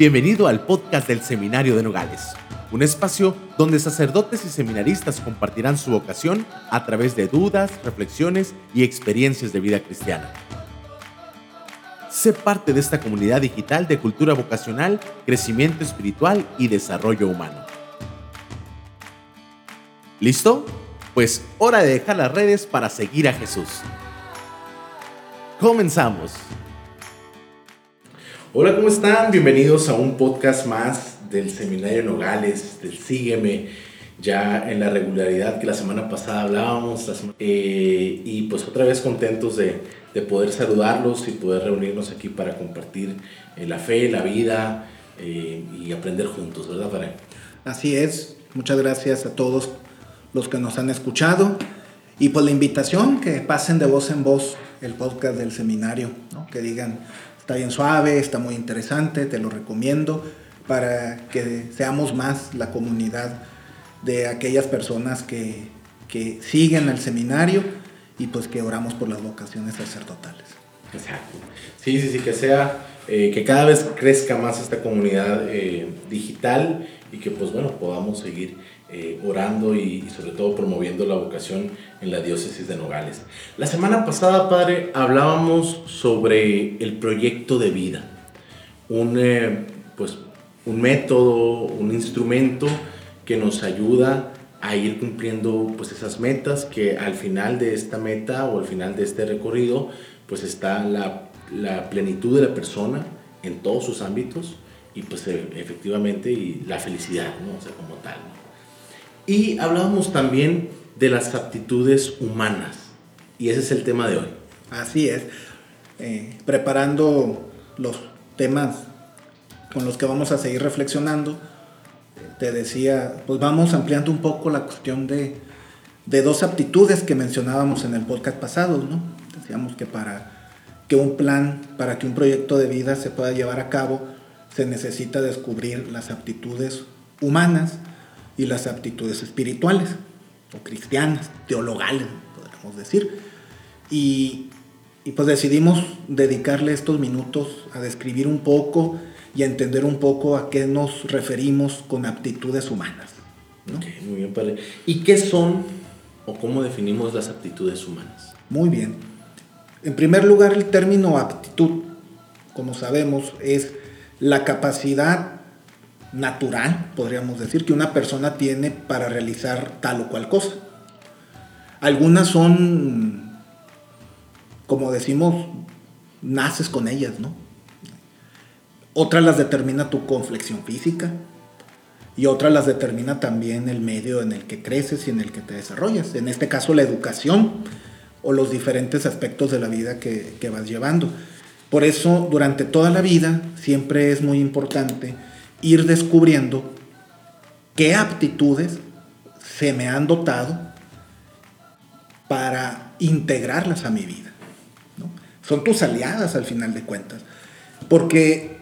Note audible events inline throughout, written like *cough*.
Bienvenido al podcast del Seminario de Nogales, un espacio donde sacerdotes y seminaristas compartirán su vocación a través de dudas, reflexiones y experiencias de vida cristiana. Sé parte de esta comunidad digital de cultura vocacional, crecimiento espiritual y desarrollo humano. ¿Listo? Pues hora de dejar las redes para seguir a Jesús. Comenzamos. Hola, ¿cómo están? Bienvenidos a un podcast más del Seminario Nogales, del Sígueme, ya en la regularidad que la semana pasada hablábamos. Eh, y pues otra vez contentos de, de, poder saludarlos y poder reunirnos aquí para compartir eh, la fe, la vida eh, y aprender juntos, ¿verdad, Padre? Así es. Muchas gracias a todos los que nos han escuchado y por la invitación que pasen de voz en voz el podcast del seminario, ¿no? que digan Está bien suave, está muy interesante, te lo recomiendo para que seamos más la comunidad de aquellas personas que, que siguen el seminario y pues que oramos por las vocaciones sacerdotales. Exacto. Sí, sí, sí, que sea, eh, que cada vez crezca más esta comunidad eh, digital y que pues bueno, podamos seguir eh, orando y, sobre todo promoviendo la vocación en la diócesis de Nogales. La semana pasada, Padre, hablábamos sobre el proyecto de vida, un, eh, pues, un método, un instrumento que nos ayuda a ir cumpliendo pues, esas metas, que al final de esta meta o al final de este recorrido, pues está la, la plenitud de la persona en todos sus ámbitos y pues e, efectivamente y la felicidad, ¿no? O sea, como tal. Y hablábamos también de las aptitudes humanas. Y ese es el tema de hoy. Así es. Eh, preparando los temas con los que vamos a seguir reflexionando, te decía, pues vamos ampliando un poco la cuestión de, de dos aptitudes que mencionábamos en el podcast pasado, ¿no? Decíamos que para que un plan, para que un proyecto de vida se pueda llevar a cabo, se necesita descubrir las aptitudes humanas y las aptitudes espirituales o cristianas, teologales, podríamos decir. Y, y, pues decidimos dedicarle estos minutos a describir un poco y a entender un poco a qué nos referimos con aptitudes humanas. muy bien, padre. ¿Y qué son o cómo definimos las aptitudes humanas? Muy bien. En primer lugar, el término aptitud, como sabemos, es la capacidad natural, podríamos decir, que una persona tiene para realizar tal o cual cosa. Algunas son, como decimos, naces con ellas, ¿no? Otras las determina tu conflexión física y otras las determina también el medio en el que creces y en el que te desarrollas. En este caso, la educación o los diferentes aspectos de la vida que, que vas llevando. Por eso, durante toda la vida, siempre es muy importante ir descubriendo qué aptitudes se me han dotado para integrarlas a mi vida. Son tus aliadas al final de cuentas. Porque,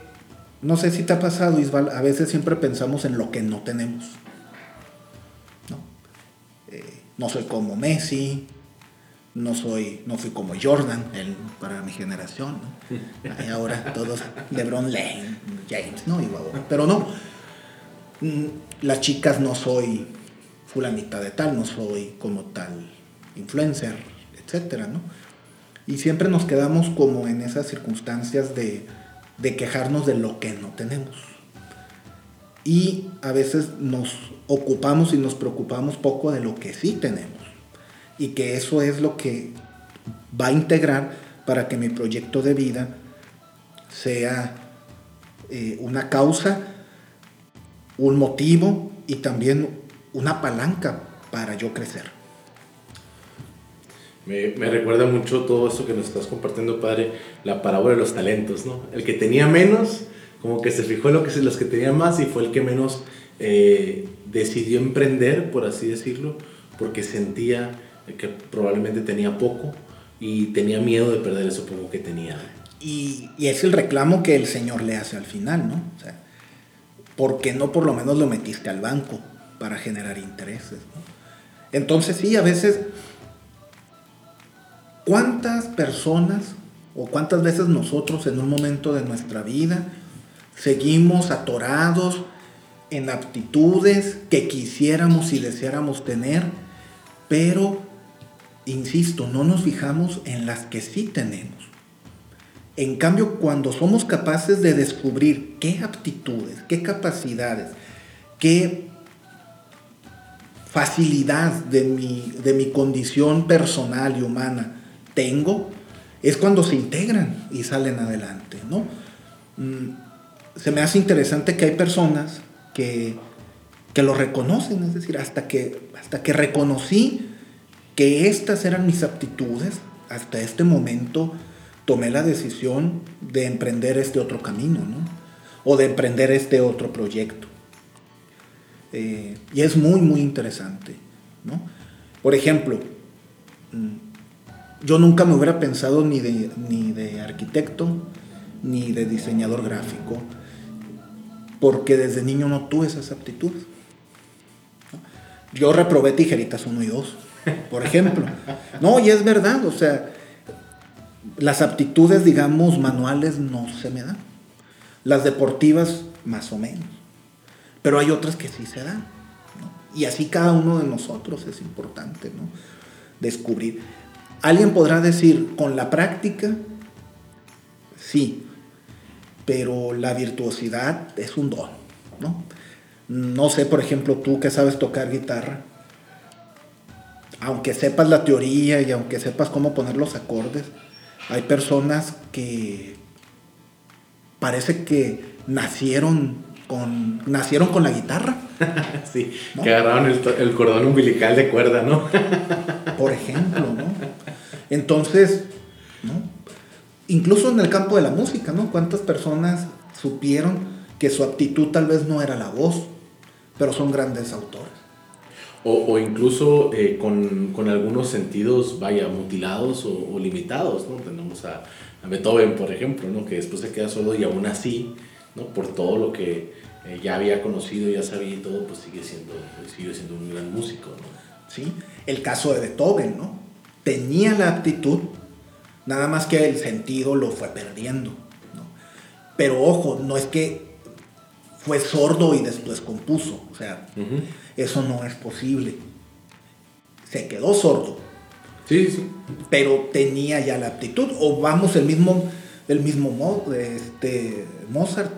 no sé si te ha pasado, Isbal, a veces siempre pensamos en lo que no tenemos. No, eh, no soy como Messi, no soy, no fui como Jordan para mi generación, ahora todos LeBron Lane, James, ¿no? pero no, mm, las chicas no soy fulanita de tal, no soy como tal influencer, etcétera, ¿no? Y siempre nos quedamos como en esas circunstancias de, de quejarnos de lo que no tenemos. Y a veces nos ocupamos y nos preocupamos poco de lo que sí tenemos y que eso es lo que va a integrar para que mi proyecto de vida sea eh, una causa, un motivo y también una palanca para yo crecer. Me, recuerda mucho todo eso que nos estás compartiendo, Padre, la parábola de los talentos, ¿no? El que tenía menos, como que se fijó en lo que, los que tenían más y fue el que menos eh, decidió emprender, por así decirlo, porque sentía que probablemente tenía poco y tenía miedo de perder eso poco que tenía. Y, es el reclamo que el Señor le hace al final, ¿no? O sea, ¿por qué no por lo menos lo metiste al banco para generar intereses? Entonces sí, a veces, ¿cuántas personas o cuántas veces nosotros en un momento de nuestra vida Seguimos atorados en aptitudes que quisiéramos y deseáramos tener, pero, insisto, no nos fijamos en las que sí tenemos. En cambio, cuando somos capaces de descubrir qué aptitudes, qué capacidades, qué facilidad de mi, de mi condición personal y humana tengo, es cuando se integran y salen adelante, ¿no? Mm, se me hace interesante que hay personas que, que lo reconocen, es decir, hasta que, hasta que reconocí que estas eran mis aptitudes, hasta este momento tomé la decisión de emprender este otro camino, ¿no? O de emprender este otro proyecto. Eh, y es muy, muy interesante, ¿no? Por ejemplo, mm, yo nunca me hubiera pensado ni de, ni de arquitecto, ni de diseñador gráfico, porque desde niño no tuve esas aptitudes. Yo reprobé tijeritas 1 y 2, por ejemplo. No, y es verdad, o sea, las aptitudes, digamos, manuales no se me dan. Las deportivas, más o menos. Pero hay otras que sí se dan. Y así cada uno de nosotros es importante ¿no? descubrir. Alguien podrá decir, con la práctica, sí, pero la virtuosidad es un don. ¿no? no sé, por ejemplo, tú que sabes tocar guitarra, aunque sepas la teoría y aunque sepas cómo poner los acordes, hay personas que parece que nacieron con, nacieron con la guitarra. *laughs* sí, que agarraron el, cordón umbilical de cuerda, ¿no? *laughs* Por ejemplo, ¿no? Entonces, ¿no? Incluso en el campo de la música, ¿no? ¿Cuántas personas supieron que su aptitud tal vez no era la voz, pero son grandes autores? O, incluso eh, con, algunos sentidos, vaya, mutilados o, limitados, ¿no? Tenemos a, a, Beethoven, por ejemplo, ¿no? Que después se queda solo y aún así, ¿no? Por todo lo que eh, ya había conocido, ya sabía y todo, pues sigue siendo, sigue siendo un gran músico. Sí, el caso de Beethoven, ¿no? Tenía la aptitud, nada más que el sentido lo fue perdiendo, ¿no? Pero ojo, no es que fue sordo y después compuso, o sea, eso no es posible. Se quedó sordo. Sí, sí. Pero tenía ya la aptitud, o vamos, el mismo, el mismo este, Mozart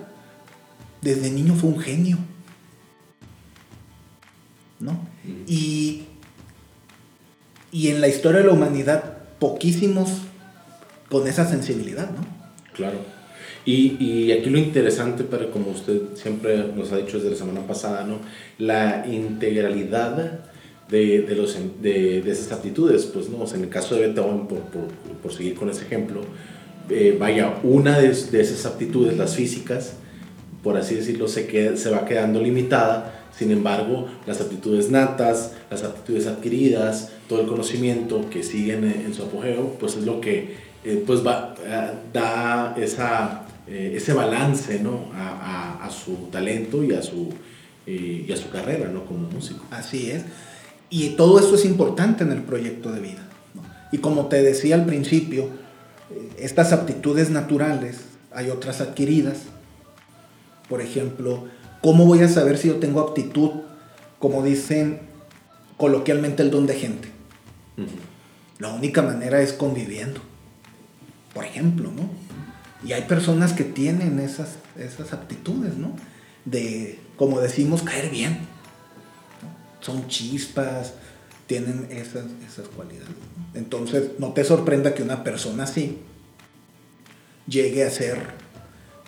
desde niño fue un genio. ¿No? Y, y en la historia de la humanidad, poquísimos con esa sensibilidad, ¿no? Claro. Y, y, aquí lo interesante, pero como usted siempre nos ha dicho desde la semana pasada, ¿no? La integralidad de, de, los, de, de esas aptitudes, pues, ¿no? en el caso de Beethoven, por, por, por seguir con ese ejemplo, eh, vaya, una de, de, esas aptitudes, las físicas, por así decirlo, se, queda, se va quedando limitada. Sin embargo, las aptitudes natas, las aptitudes adquiridas, todo el conocimiento que siguen en, su apogeo, pues es lo que eh, pues va, eh, da esa, eh, ese balance ¿no? a, a, a, su talento y a su, y a su carrera ¿no? como músico. Así es. Y todo esto es importante en el proyecto de vida. ¿no? Y como te decía al principio, estas aptitudes naturales, hay otras adquiridas, por ejemplo, ¿cómo voy a saber si yo tengo aptitud, como dicen coloquialmente, el don de gente? La única manera es conviviendo, por ejemplo, ¿no? Y hay personas que tienen esas, esas aptitudes, ¿no? De, como decimos, caer bien. Son chispas, tienen esas, esas cualidades. Entonces, no te sorprenda que una persona así llegue a ser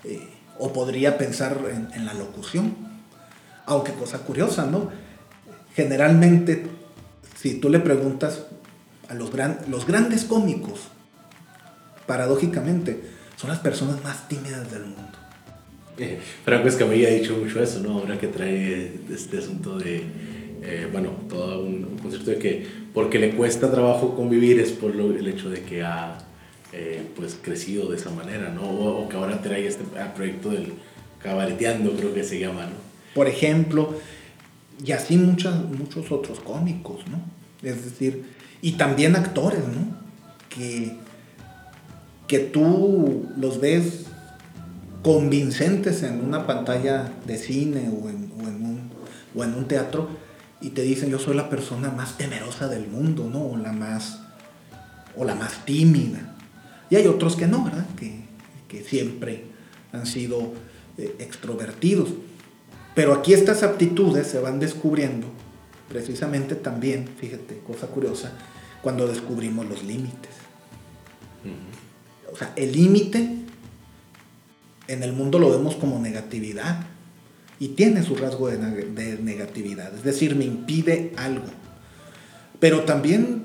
eh, o podría pensar en, la locución. Aunque cosa curiosa, ¿no? Generalmente, si tú le preguntas a los, los grandes cómicos, paradójicamente, son las personas más tímidas del mundo. Eh, Franco Escamilla ha dicho mucho eso, ¿no? Ahora que trae este asunto de, eh, bueno, todo un, concepto de que porque le cuesta trabajo convivir es por el hecho de que ha eh, pues crecido de esa manera, ¿no? O, que ahora trae este proyecto del cabareteando, creo que se llama, ¿no? Por ejemplo, y así muchas, muchos otros cómicos, ¿no? Es decir, y también actores, ¿no? Que, que tú los ves convincentes en una pantalla de cine o en, un, o en un teatro y te dicen yo soy la persona más temerosa del mundo, ¿no? O la más, o la más tímida. Y hay otros que no, ¿verdad? Que, siempre han sido eh, extrovertidos. Pero aquí estas aptitudes se van descubriendo precisamente también, fíjate, cosa curiosa, cuando descubrimos los límites. O sea, el límite en el mundo lo vemos como negatividad y tiene su rasgo de, negatividad, es decir, me impide algo. Pero también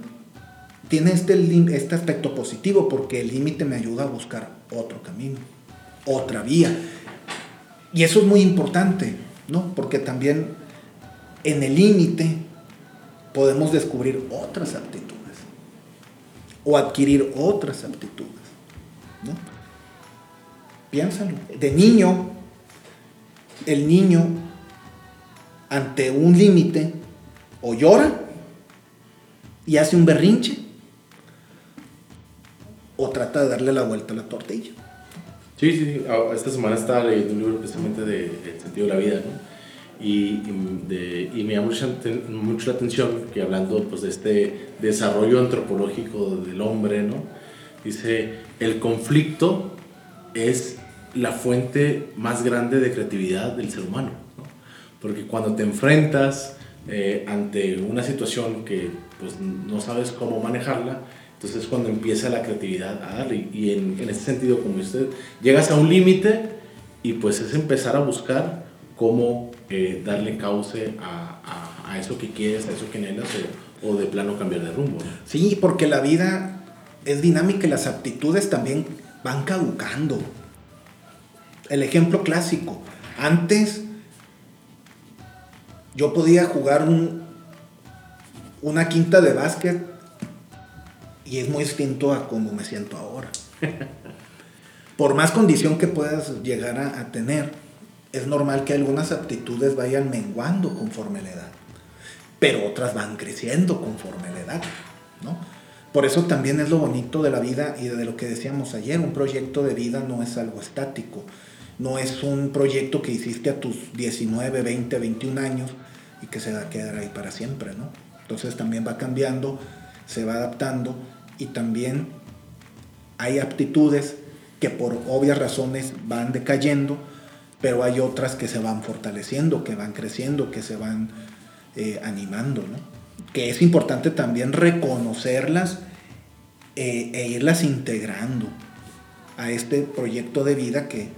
tiene este, este aspecto positivo porque el límite me ayuda a buscar otro camino, otra vía. Y eso es muy importante, ¿no? Porque también en el límite podemos descubrir otras aptitudes o adquirir otras aptitudes, ¿no? Piénsalo. De niño, el niño ante un límite o llora y hace un berrinche o trata de darle la vuelta a la tortilla. Sí, sí, sí. Ah, esta semana estaba leyendo un libro precisamente de El sentido de la vida, ¿no? Y, y, me llama mucho, la atención que hablando pues, de este desarrollo antropológico del hombre, ¿no? Dice, el conflicto es la fuente más grande de creatividad del ser humano. Porque cuando te enfrentas eh, ante una situación que pues, no sabes cómo manejarla, entonces es cuando empieza la creatividad a darle. Y en, en ese sentido, como usted, llegas a un límite y pues es empezar a buscar cómo eh, darle cauce a, a, a, eso que quieres, a eso que anhelas o, o de plano cambiar de rumbo. Sí, porque la vida es dinámica y las aptitudes también van caducando. El ejemplo clásico. Antes yo podía jugar un, una quinta de básquet y es muy distinto a como me siento ahora. *laughs* Por más condición que puedas llegar a, tener, es normal que algunas aptitudes vayan menguando conforme la edad, pero otras van creciendo conforme la edad, ¿no? Por eso también es lo bonito de la vida y de lo que decíamos ayer, un proyecto de vida no es algo estático, no es un proyecto que hiciste a tus 19, 20, 21 años y que se va a quedar ahí para siempre, ¿no? Entonces también va cambiando, se va adaptando y también hay aptitudes que por obvias razones van decayendo, pero hay otras que se van fortaleciendo, que van creciendo, que se van eh, animando, ¿no? Que es importante también reconocerlas eh, e irlas integrando a este proyecto de vida que,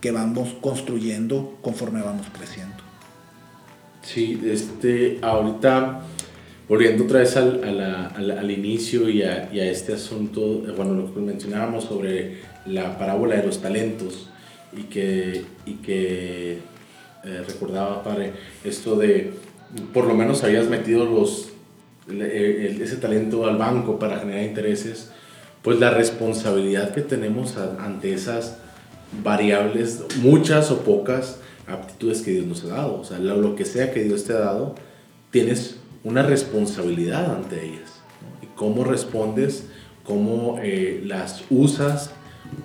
que vamos construyendo conforme vamos creciendo. Sí, este, ahorita volviendo otra vez al, al, al, inicio y a, y a, este asunto, bueno, lo que mencionábamos sobre la parábola de los talentos y que, y que eh, recordaba, padre, esto de por lo menos habías metido los, ese talento al banco para generar intereses, pues la responsabilidad que tenemos ante esas variables, muchas o pocas aptitudes que Dios nos ha dado. O sea, lo, que sea que Dios te ha dado, tienes una responsabilidad ante ellas. Y cómo respondes, cómo eh, las usas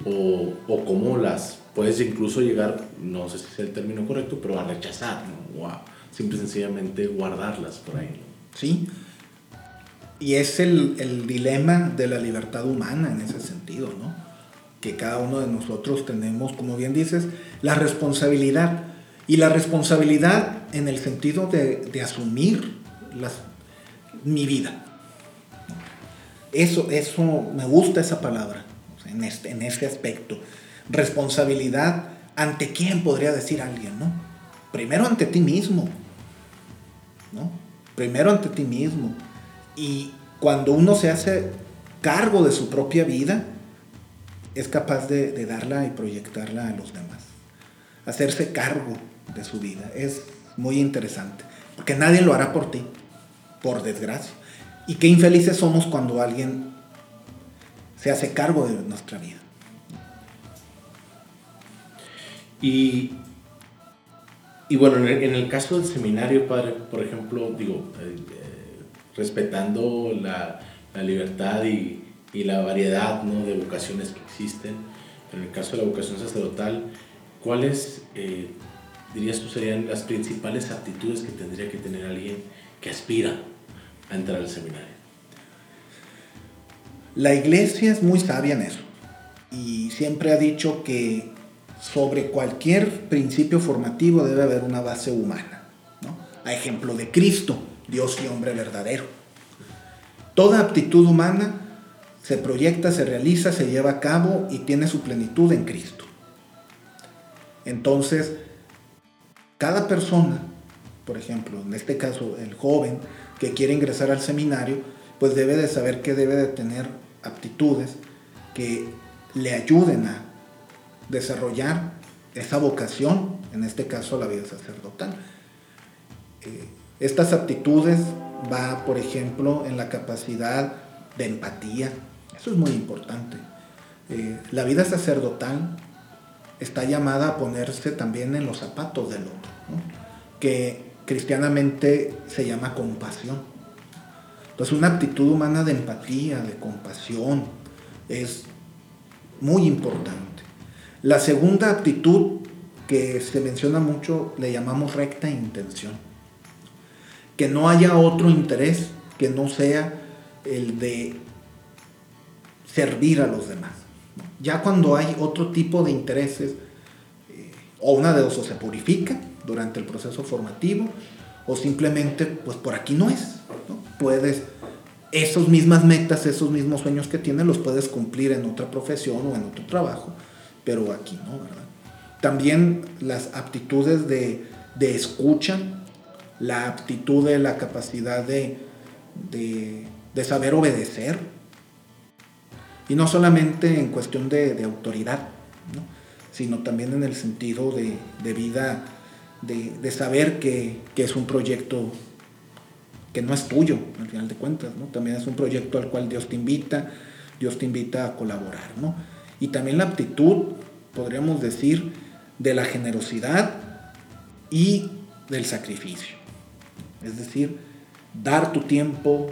o, o, cómo las puedes incluso llegar, no sé si es el término correcto, pero a rechazar, ¿no? o a simple y sencillamente guardarlas por ahí. Sí. Y es el, el dilema de la libertad humana en ese sentido, ¿no? que cada uno de nosotros tenemos, como bien dices, la responsabilidad. Y la responsabilidad en el sentido de, asumir las, mi vida. Eso, eso, me gusta esa palabra, en este, en este aspecto. Responsabilidad, ¿ante quién podría decir alguien, no? Primero ante ti mismo, ¿no? Primero ante ti mismo. Y cuando uno se hace cargo de su propia vida, es capaz de, darla y proyectarla a los demás. Hacerse cargo de su vida. Es muy interesante. Porque nadie lo hará por ti, por desgracia. Y qué infelices somos cuando alguien se hace cargo de nuestra vida. Y, y bueno, en el, caso del seminario, padre, por ejemplo, digo, eh, respetando la, la libertad y, y la variedad ¿no? de vocaciones que existen. En el caso de la vocación sacerdotal, ¿cuáles eh, dirías tú serían las principales aptitudes que tendría que tener alguien que aspira a entrar al seminario? La iglesia es muy sabia en eso y siempre ha dicho que sobre cualquier principio formativo debe haber una base humana, ¿no? a ejemplo de Cristo, Dios y hombre verdadero. Toda aptitud humana se proyecta, se realiza, se lleva a cabo y tiene su plenitud en Cristo. Entonces, cada persona, por ejemplo, en este caso el joven que quiere ingresar al seminario, pues debe de saber que debe de tener aptitudes que le ayuden a desarrollar esa vocación, en este caso la vida sacerdotal. Eh, estas aptitudes va, por ejemplo, en la capacidad de empatía. Eso es muy importante. Eh, la vida sacerdotal está llamada a ponerse también en los zapatos del otro, que cristianamente se llama compasión. Entonces una aptitud humana de empatía, de compasión, es muy importante. La segunda aptitud que se menciona mucho le llamamos recta intención. Que no haya otro interés que no sea el de servir a los demás. Ya cuando hay otro tipo de intereses, eh, o una de dos, o se purifica durante el proceso formativo, o simplemente, pues por aquí no es. Puedes, esos mismas metas, esos mismos sueños que tienes, los puedes cumplir en otra profesión o en otro trabajo, pero aquí no, ¿verdad? También las aptitudes de, de escucha, la aptitud de la capacidad de, de, de saber obedecer, y no solamente en cuestión de, autoridad, sino también en el sentido de, vida, de, saber que, es un proyecto que no es tuyo, al final de cuentas, ¿no? También es un proyecto al cual Dios te invita, Dios te invita a colaborar, ¿no? Y también la aptitud, podríamos decir, de la generosidad y del sacrificio. Es decir, dar tu tiempo,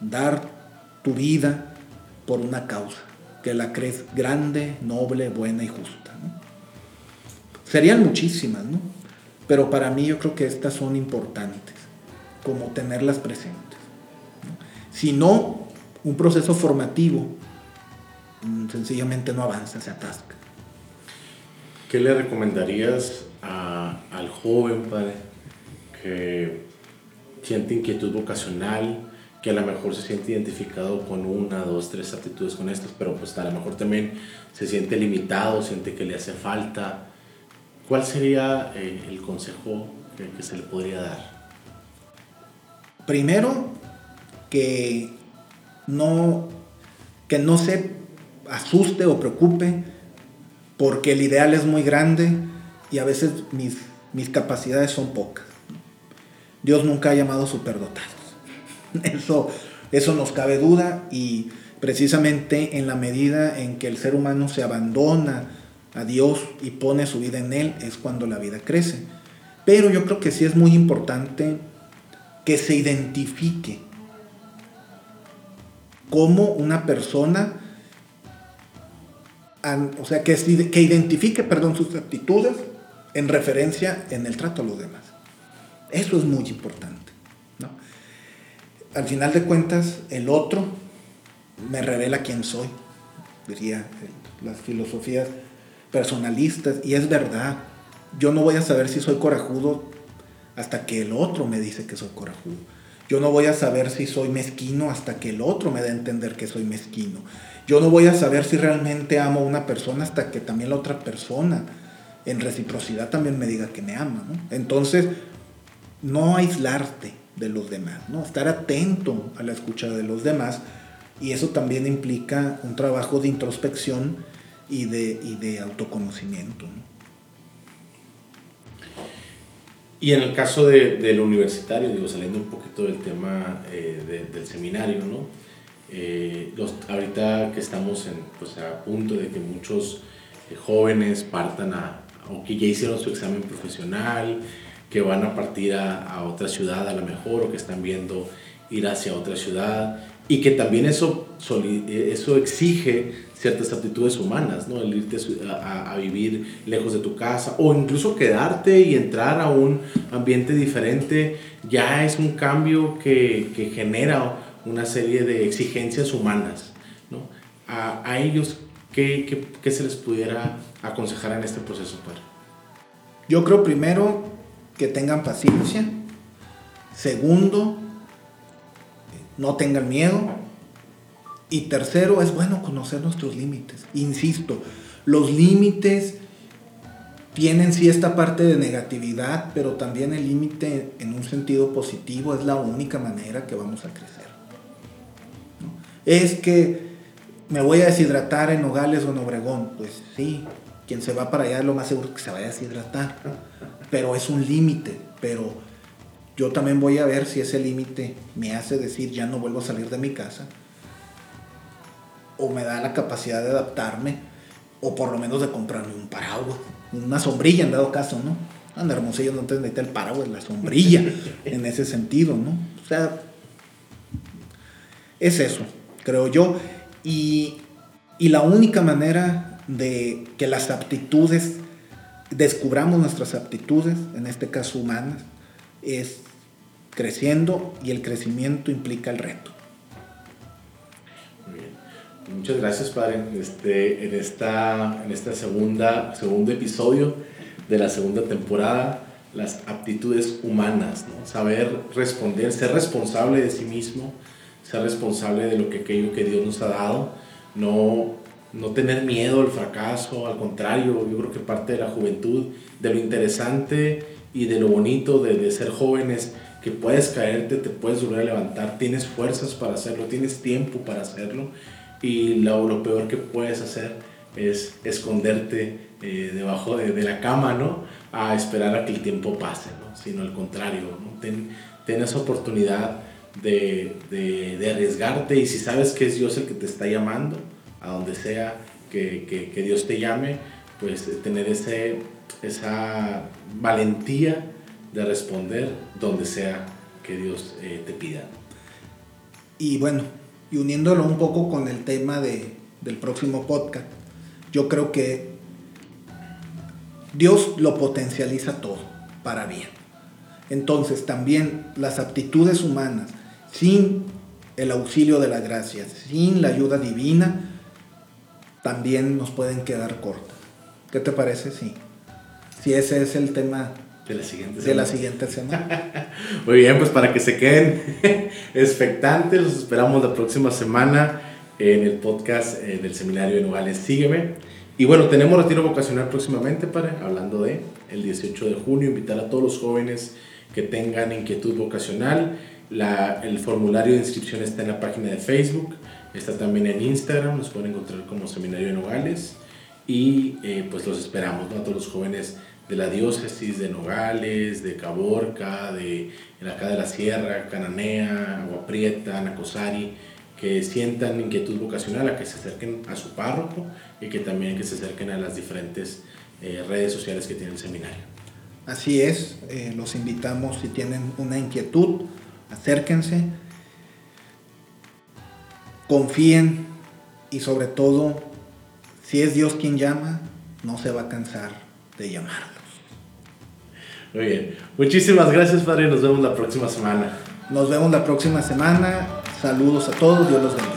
dar tu vida, por una causa, que la crees grande, noble, buena y justa. Serían muchísimas, ¿no? Pero para mí yo creo que estas son importantes, como tenerlas presentes. Si no, un proceso formativo mm, sencillamente no avanza, se atasca. ¿Qué le recomendarías al joven padre que siente inquietud vocacional? que a lo mejor se siente identificado con una, dos, tres aptitudes con estas, pero pues a lo mejor también se siente limitado, siente que le hace falta. ¿Cuál sería eh, el consejo que, que se le podría dar? Primero, que no, que no se asuste o preocupe porque el ideal es muy grande y a veces mis, mis capacidades son pocas. Dios nunca ha llamado superdotados. *laughs* Eso, eso nos cabe duda y precisamente en la medida en que el ser humano se abandona a Dios y pone su vida en Él es cuando la vida crece. Pero yo creo que sí es muy importante que se identifique como una persona, o sea, que, que identifique, perdón, sus actitudes en referencia en el trato a los demás. Eso es muy importante al final de cuentas, el otro me revela quién soy, diría las filosofías personalistas, y es verdad, yo no voy a saber si soy corajudo hasta que el otro me dice que soy corajudo. Yo no voy a saber si soy mezquino hasta que el otro me dé a entender que soy mezquino. Yo no voy a saber si realmente amo a una persona hasta que también la otra persona en reciprocidad también me diga que me ama. Entonces, no aislarte, de los demás, ¿no? Estar atento a la escucha de los demás y eso también implica un trabajo de introspección y de, de autoconocimiento. Y en el caso de, del universitario, digo, saliendo un poquito del tema eh, del seminario, ¿no? Eh, ahorita que estamos en, pues, a punto de que muchos eh, jóvenes partan a, o ya hicieron su examen profesional, que van a partir a, a, otra ciudad a lo mejor o que están viendo ir hacia otra ciudad y que también eso eso exige ciertas aptitudes humanas, ¿no? El irte a, vivir lejos de tu casa o incluso quedarte y entrar a un ambiente diferente ya es un cambio que, que genera una serie de exigencias humanas, ¿no? A, a ellos, ¿qué, ¿qué, qué, se les pudiera aconsejar en este proceso, padre? Yo creo primero que tengan paciencia. Segundo, no tengan miedo. Y tercero, es bueno conocer nuestros límites. Insisto, los límites tienen sí esta parte de negatividad, pero también el límite en un sentido positivo es la única manera que vamos a crecer. Es que me voy a deshidratar en Nogales o en Obregón. Pues sí, quien se va para allá lo más seguro que se vaya a deshidratar. Pero es un límite. Pero yo también voy a ver si ese límite me hace decir ya no vuelvo a salir de mi casa o me da la capacidad de adaptarme, o por lo menos de comprarme un paraguas, una sombrilla en dado caso, ¿no? Anda, hermosillo, no te necesita el paraguas, la sombrilla, *laughs* en ese sentido, ¿no? O sea, es eso, creo yo. Y, y la única manera de que las aptitudes, descubramos nuestras aptitudes, en este caso humanas, es creciendo y el crecimiento implica el reto. Muchas gracias, Padre, este, en, esta, en esta segunda, segundo episodio de la segunda temporada, las aptitudes humanas, saber responder, ser responsable de sí mismo, ser responsable de lo que aquello que Dios nos ha dado, no, no tener miedo al fracaso, al contrario, yo creo que parte de la juventud, de lo interesante y de lo bonito de, de ser jóvenes, que puedes caerte, te puedes volver a levantar, tienes fuerzas para hacerlo, tienes tiempo para hacerlo y lo, lo peor que puedes hacer es esconderte eh, debajo de, de, la cama, ¿no? A esperar a que el tiempo pase, ¿no? Sino al contrario, ¿no? Ten, ten esa oportunidad de, de, de, arriesgarte y si sabes que es Dios el que te está llamando, a donde sea que, que, que Dios te llame, pues tener ese, esa valentía de responder donde sea que Dios eh, te pida. Y bueno, y uniéndolo un poco con el tema de, del próximo podcast, yo creo que Dios lo potencializa todo para bien. Entonces también las aptitudes humanas, sin el auxilio de la gracia, sin la ayuda divina, también nos pueden quedar cortas. ¿Qué te parece? Sí. Si ese es el tema de la siguiente semana. De la siguiente semana. *laughs* Muy bien, pues para que se queden *laughs* expectantes, los esperamos la próxima semana en el podcast eh, del Seminario de Nogales. Sígueme. Y bueno, tenemos retiro vocacional próximamente, para hablando de el 18 de junio, invitar a todos los jóvenes que tengan inquietud vocacional. La, el formulario de inscripción está en la página de Facebook, está también en Instagram, nos pueden encontrar como Seminario de Nogales y eh, pues los esperamos, ¿no? A todos los jóvenes de la diócesis de Nogales, de Caborca, de, acá de la Sierra, Cananea, Agua Prieta, Nacosari, que sientan inquietud vocacional, a que se acerquen a su párroco y que también que se acerquen a las diferentes eh, redes sociales que tiene el seminario. Así es, eh, los invitamos si tienen una inquietud, acérquense, confíen y sobre todo, si es Dios quien llama, no se va a cansar de llamar. Muy bien. Muchísimas gracias, Padre. Nos vemos la próxima semana. Nos vemos la próxima semana. Saludos a todos. Dios los bendiga.